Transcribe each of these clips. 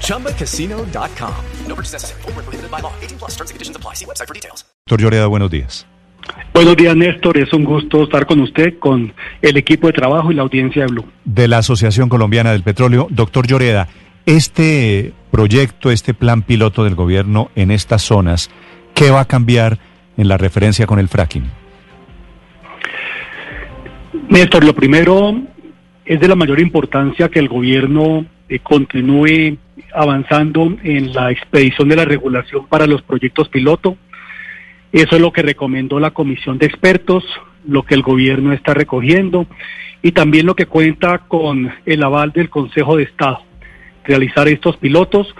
ChumbaCasino.com. No purchase necessary. Full prohibited by law. 18 plus terms and conditions apply. See website for details. Doctor Lloreda, buenos días. Buenos días, Néstor. Es un gusto estar con usted, con el equipo de trabajo y la audiencia de Blue. De la Asociación Colombiana del Petróleo, doctor Lloreda, este proyecto, este plan piloto del gobierno en estas zonas, ¿qué va a cambiar en la referencia con el fracking? Néstor, lo primero es de la mayor importancia que el gobierno eh, continúe avanzando en la expedición de la regulación para los proyectos piloto. Eso es lo que recomendó la comisión de expertos, lo que el gobierno está recogiendo y también lo que cuenta con el aval del Consejo de Estado. Realizar estos pilotos,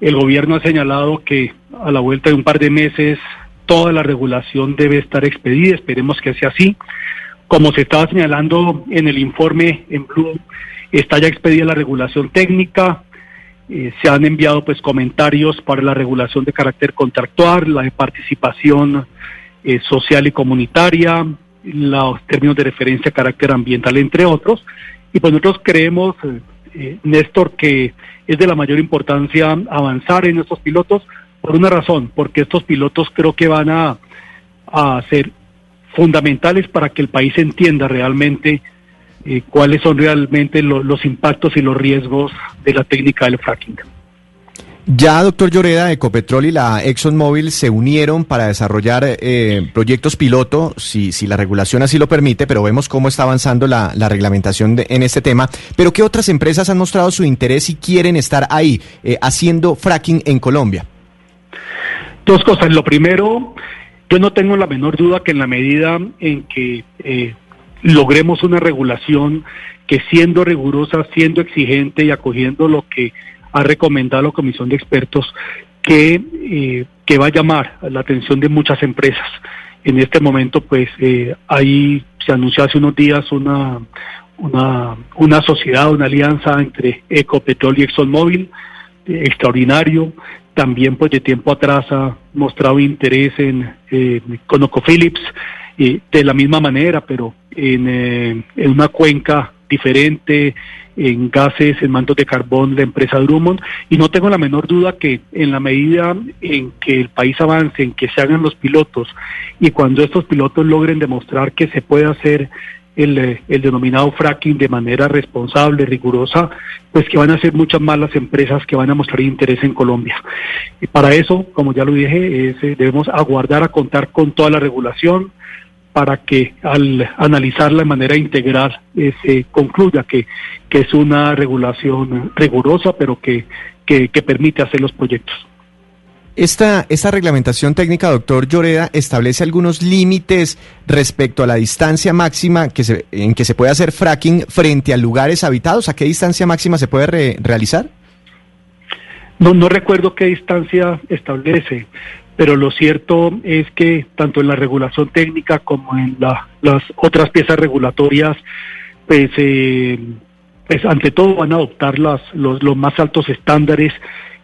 el gobierno ha señalado que a la vuelta de un par de meses toda la regulación debe estar expedida, esperemos que sea así. Como se estaba señalando en el informe en Blue, está ya expedida la regulación técnica, eh, se han enviado pues comentarios para la regulación de carácter contractual, la de participación eh, social y comunitaria, los términos de referencia a carácter ambiental, entre otros. Y pues nosotros creemos, eh, Néstor, que es de la mayor importancia avanzar en estos pilotos por una razón, porque estos pilotos creo que van a, a ser fundamentales para que el país entienda realmente eh, cuáles son realmente lo, los impactos y los riesgos de la técnica del fracking. Ya, doctor Lloreda, Ecopetrol y la ExxonMobil se unieron para desarrollar eh, proyectos piloto, si, si la regulación así lo permite, pero vemos cómo está avanzando la, la reglamentación de, en este tema. Pero ¿qué otras empresas han mostrado su interés y quieren estar ahí eh, haciendo fracking en Colombia? Dos cosas. Lo primero, yo no tengo la menor duda que en la medida en que eh, logremos una regulación que siendo rigurosa, siendo exigente y acogiendo lo que ha recomendado la Comisión de Expertos, que, eh, que va a llamar la atención de muchas empresas. En este momento, pues, eh, se anunció hace unos días una, una, una sociedad, una alianza entre Ecopetrol y ExxonMobil, eh, extraordinario. También, pues, de tiempo atrás ha mostrado interés en eh, ConocoPhillips, eh, de la misma manera, pero en, eh, en una cuenca diferente, en gases, en mantos de carbón, la empresa Drummond, y no tengo la menor duda que en la medida en que el país avance, en que se hagan los pilotos, y cuando estos pilotos logren demostrar que se puede hacer el, eh, el denominado fracking de manera responsable, rigurosa, pues que van a ser muchas más las empresas que van a mostrar interés en Colombia. Y para eso, como ya lo dije, es, eh, debemos aguardar a contar con toda la regulación, para que al analizarla de manera integral eh, se concluya que, que es una regulación rigurosa, pero que, que, que permite hacer los proyectos. Esta, esta reglamentación técnica, doctor Lloreda, establece algunos límites respecto a la distancia máxima que se, en que se puede hacer fracking frente a lugares habitados. ¿A qué distancia máxima se puede re- realizar? No, no recuerdo qué distancia establece, pero lo cierto es que tanto en la regulación técnica como en la- las otras piezas regulatorias, pues, eh, pues ante todo van a adoptar las, los, los más altos estándares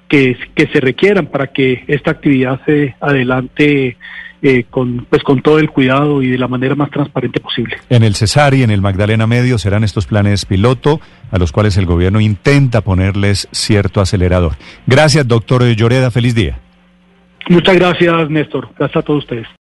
que, que se requieran para que esta actividad se adelante eh, con, pues, con todo el cuidado y de la manera más transparente posible. En el Cesar y en el Magdalena Medio serán estos planes piloto a los cuales el gobierno intenta ponerles cierto acelerador. Gracias, doctor Lloreda. Feliz día. Muchas gracias, Néstor. Gracias a todos ustedes.